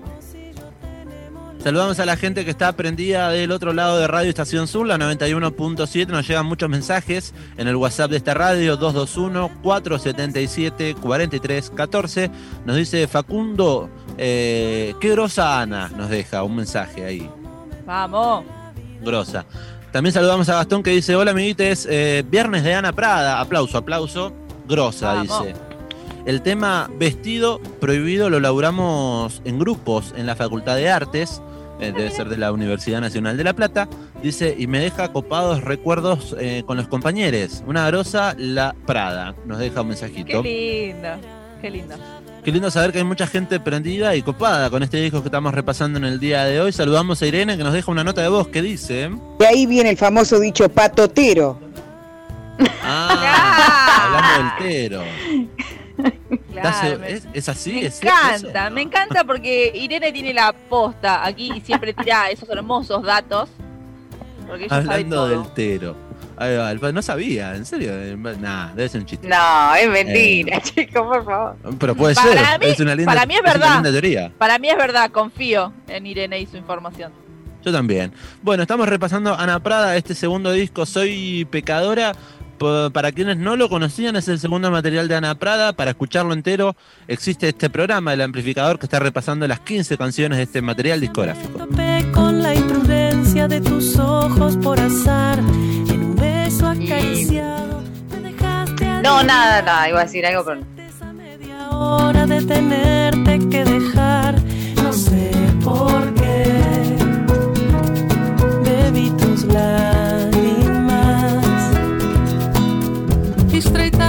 Saludamos a la gente que está prendida del otro lado de Radio Estación Sur, la 91.7. Nos llegan muchos mensajes en el WhatsApp de esta radio, 221-477-4314. Nos dice Facundo, eh, qué grosa Ana, nos deja un mensaje ahí. Vamos. Grosa. También saludamos a Gastón que dice, hola amiguites, eh, viernes de Ana Prada. Aplauso, aplauso. Grosa, Vamos. dice. El tema vestido prohibido lo laburamos en grupos en la Facultad de Artes, eh, debe ser de la Universidad Nacional de La Plata. Dice, y me deja copados recuerdos eh, con los compañeros. Una grosa, la Prada. Nos deja un Qué mensajito. lindo. Qué lindo. Qué lindo saber que hay mucha gente prendida y copada con este disco que estamos repasando en el día de hoy. Saludamos a Irene que nos deja una nota de voz que dice... De ahí viene el famoso dicho patotero. Ah, hablando del tero. ¿Estás- Claro, me- ¿Es, es así? Me ¿Es encanta, eso? me encanta porque Irene tiene la posta aquí y siempre tira esos hermosos datos. Porque ella sabe Hablando todo. del tero. Ahí va, el- no sabía, en serio. eh, Nah, debe ser un chiste. No, es mentira, chicos, por favor. Pero puede Para ser. mí- es una linda, para mí es una verdad. linda teoría. Para mí es verdad, confío en Irene y su información. Yo también. Bueno, estamos repasando Ana Prada, este segundo disco, Soy Pecadora. Para quienes no lo conocían, es el segundo material de Ana Prada. Para escucharlo entero, existe este programa, El Amplificador, que está repasando las 15 canciones de este material discográfico. Con la imprudencia de tus ojos por azar. Acariciado me dejaste No, nada, nada, iba a decir algo, pero esa media hora de tenerte que dejar. No sé por qué bebí tus lágrimas. Estreitaram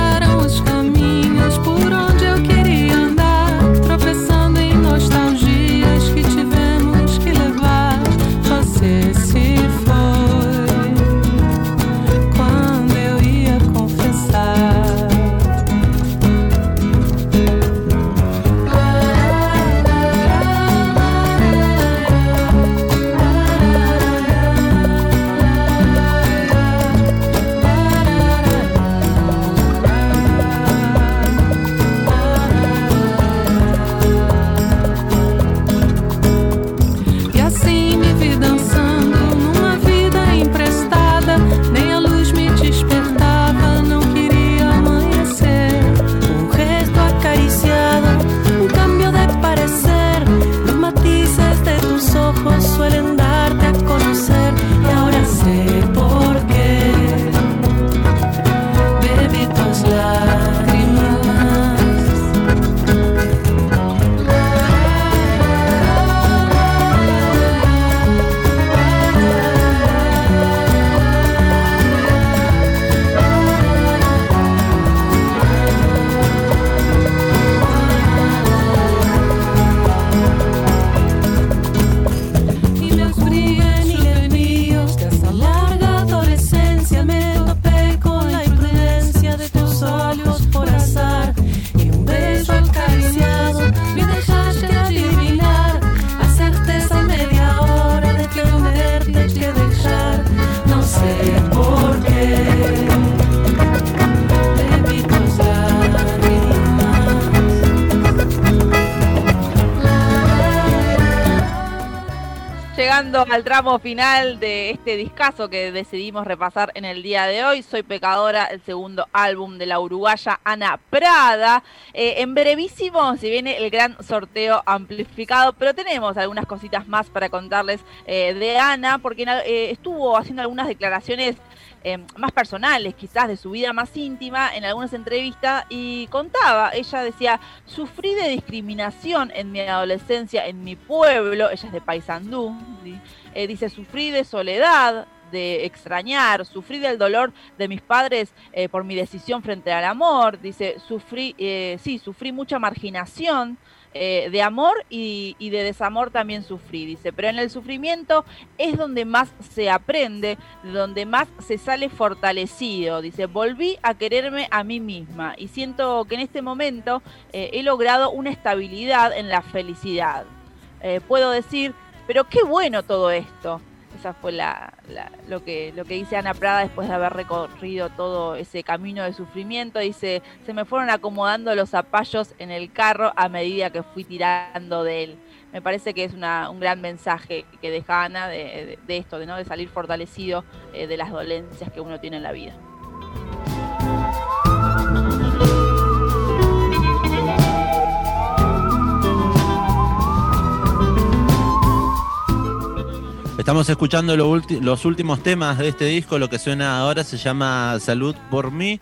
al tramo final de este discazo que decidimos repasar en el día de hoy, Soy Pecadora, el segundo álbum de la uruguaya Ana Prada. Eh, en brevísimo se viene el gran sorteo amplificado, pero tenemos algunas cositas más para contarles eh, de Ana, porque eh, estuvo haciendo algunas declaraciones más personales, quizás de su vida más íntima, en algunas entrevistas, y contaba, ella decía, sufrí de discriminación en mi adolescencia, en mi pueblo, ella es de Paysandú, ¿sí? Eh, dice, sufrí de soledad, de extrañar, sufrí del dolor de mis padres eh, por mi decisión frente al amor, dice, sufrí, eh, sí, sufrí mucha marginación, eh, de amor y, de desamor también sufrí, dice, pero en el sufrimiento es donde más se aprende, donde más se sale fortalecido, dice, volví a quererme a mí misma y siento que en este momento he logrado una estabilidad en la felicidad. Puedo decir, pero qué bueno todo esto. Esa fue la, lo, que, lo que dice Ana Prada después de haber recorrido todo ese camino de sufrimiento. Dice, se me fueron acomodando los zapallos en el carro a medida que fui tirando de él. Me parece que es una, un gran mensaje que deja Ana de esto, de, ¿no? de salir fortalecido eh, de las dolencias que uno tiene en la vida. Estamos escuchando lo los últimos temas de este disco, lo que suena ahora se llama Salud por mí.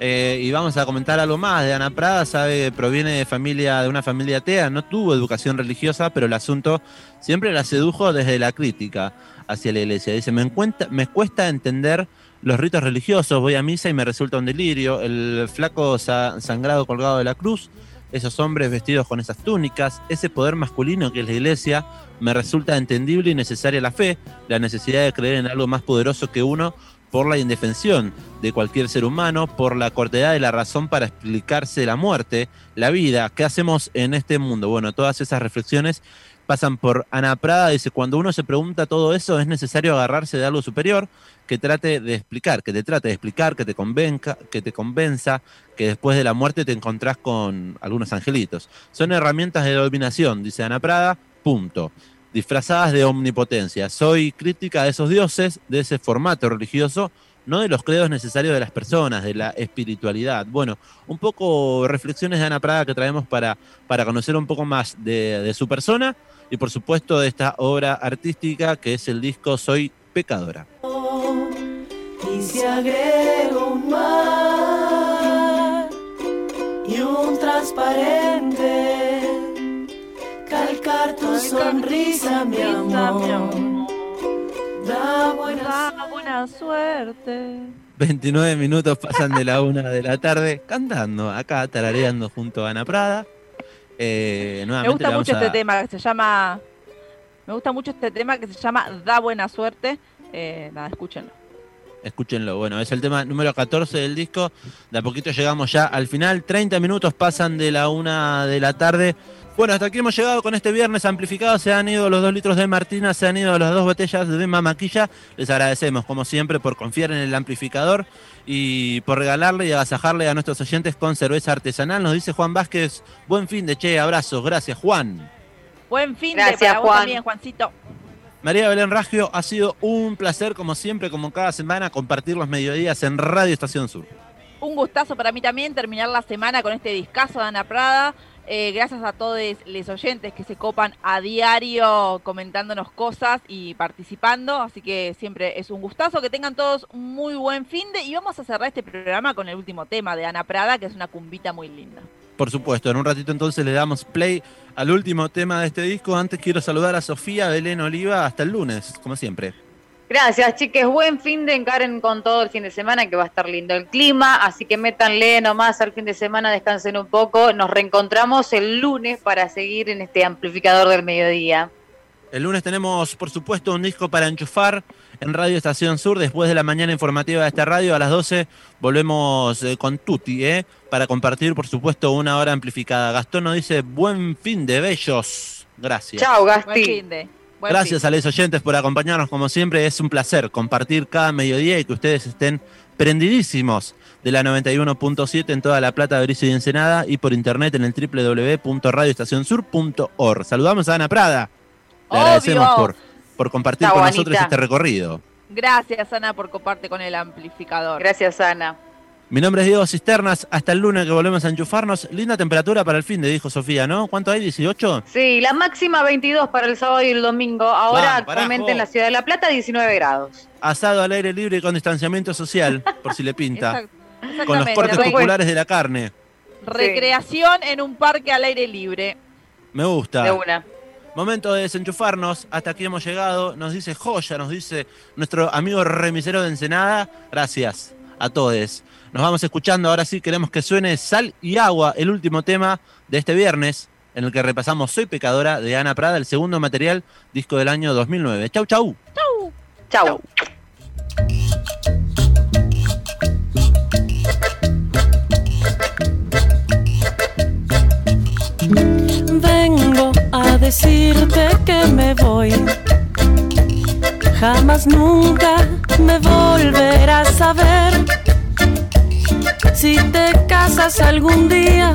Eh, y vamos a comentar algo más de Ana Prada, sabe, proviene de familia, de una familia atea, no tuvo educación religiosa, pero el asunto siempre la sedujo desde la crítica hacia la iglesia. Dice, me, encuentra, me cuesta entender los ritos religiosos, voy a misa y me resulta un delirio, el flaco sa sangrado colgado de la cruz, esos hombres vestidos con esas túnicas, ese poder masculino que es la iglesia, me resulta entendible y necesaria la fe, la necesidad de creer en algo más poderoso que uno por la indefensión de cualquier ser humano, por la cortedad de la razón para explicarse la muerte, la vida, qué hacemos en este mundo. Bueno, todas esas reflexiones pasan por Ana Prada, dice, cuando uno se pregunta todo eso es necesario agarrarse de algo superior que trate de explicar, que te trate de explicar, que te convenza, que te convenza, que después de la muerte te encontrás con algunos angelitos. Son herramientas de dominación, dice Ana Prada, punto. Disfrazadas de omnipotencia. Soy crítica de esos dioses, de ese formato religioso, no de los credos necesarios de las personas, de la espiritualidad. Bueno, un poco reflexiones de Ana Prada que traemos para, para conocer un poco más de, de su persona y por supuesto de esta obra artística que es el disco Soy Pecadora. Y si agrego un mar y un transparente, calcar tu sonrisa, mi amor. Da buena, Da buena suerte. 29 minutos pasan de la una de la tarde cantando, acá tarareando junto a Ana Prada. Eh, Me gusta mucho a... este tema que se llama. Me gusta mucho este tema que se llama Da buena suerte. Eh, nada, escúchenlo. Escúchenlo, bueno, es el tema número 14 del disco. De a poquito llegamos ya al final. 30 minutos pasan de la una de la tarde. Bueno, hasta aquí hemos llegado con este viernes amplificado. Se han ido los dos litros de Martina, se han ido las dos botellas de Mamaquilla. Les agradecemos, como siempre, por confiar en el amplificador y por regalarle y agasajarle a nuestros oyentes con cerveza artesanal. Nos dice Juan Vázquez, buen fin de che, abrazos. Gracias, Juan. Buen fin Gracias, de para Juan. vos también, Juancito. María Belén Raggio, ha sido un placer, como siempre, como cada semana, compartir los mediodías en Radio Estación Sur. Un gustazo para mí también terminar la semana con este discazo de Ana Prada. Eh, gracias a todos los oyentes que se copan a diario comentándonos cosas y participando. Así que siempre es un gustazo. Que tengan todos un muy buen fin de. Y vamos a cerrar este programa con el último tema de Ana Prada, que es una cumbita muy linda. Por supuesto, en un ratito entonces le damos play al último tema de este disco. Antes quiero saludar a Sofía Belén Oliva. Hasta el lunes, como siempre. Gracias, chiques. Buen fin de encaren con todo el fin de semana, que va a estar lindo el clima. Así que métanle nomás al fin de semana, descansen un poco. Nos reencontramos el lunes para seguir en este amplificador del mediodía. El lunes tenemos, por supuesto, un disco para enchufar en Radio Estación Sur. Después de la mañana informativa de esta radio, a las 12 volvemos eh, con Tuti, ¿eh? Para compartir, por supuesto, una hora amplificada. Gastón nos dice, buen fin de bellos. Gracias. Chao, Gasti. Buen fin de. Buen Gracias fin. a los oyentes por acompañarnos como siempre. Es un placer compartir cada mediodía y que ustedes estén prendidísimos de la 91.7 en toda La Plata, Berizo y Ensenada y por internet en el www.radioestacionsur.org. Saludamos a Ana Prada. Le Obvio. agradecemos por, por compartir Está con bonita. nosotros este recorrido. Gracias, Ana, por coparte con el amplificador. Gracias, Ana. Mi nombre es Diego Cisternas. Hasta el lunes que volvemos a enchufarnos. Linda temperatura para el fin de, dijo Sofía, ¿no? ¿Cuánto hay? ¿18? Sí, la máxima 22 para el sábado y el domingo. Ahora actualmente en la ciudad de La Plata 19 grados. Asado al aire libre y con distanciamiento social, por si le pinta. Con los cortes Re- populares de la carne. Recreación en un parque al aire libre. Me gusta. De una. Momento de desenchufarnos. Hasta aquí hemos llegado. Nos dice Joya, nos dice nuestro amigo remisero de Ensenada. Gracias a todos. Nos vamos escuchando. Ahora sí queremos que suene Sal y Agua, el último tema de este viernes, en el que repasamos Soy Pecadora de Ana Prada, el segundo material, disco del año 2009. Chau, chau. Chau. Vengo a decirte que me voy. Jamás nunca me volverás a ver. Si te casas algún día,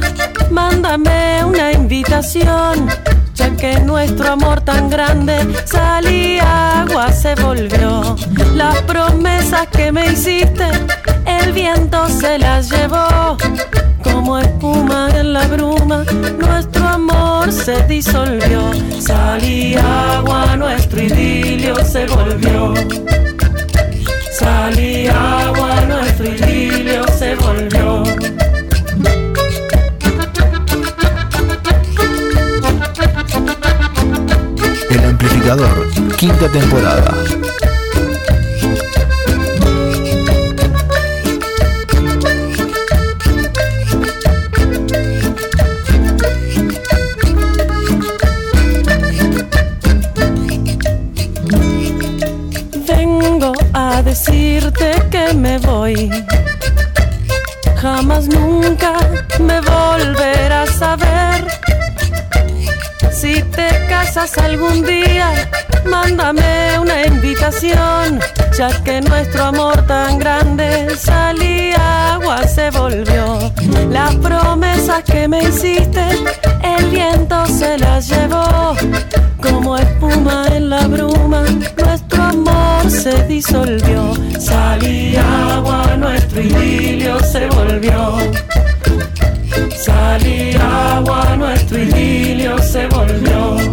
mándame una invitación, ya que nuestro amor tan grande salía agua se volvió. Las promesas que me hiciste, el viento se las llevó. Como espuma en la bruma, nuestro amor se disolvió. Salía agua, nuestro idilio se volvió. Salía agua, nuestro idilio se volvió. Quinta temporada. Vengo a decirte que me voy. Jamás nunca me volverás a ver. Si te casas algún día, mándame una invitación, ya que nuestro amor tan grande salía agua se volvió. Las promesas que me hiciste, el viento se las llevó. Como espuma en la bruma, nuestro amor se disolvió. Salía agua, nuestro idilio se volvió. Salía agua, nuestro idilio se volvió.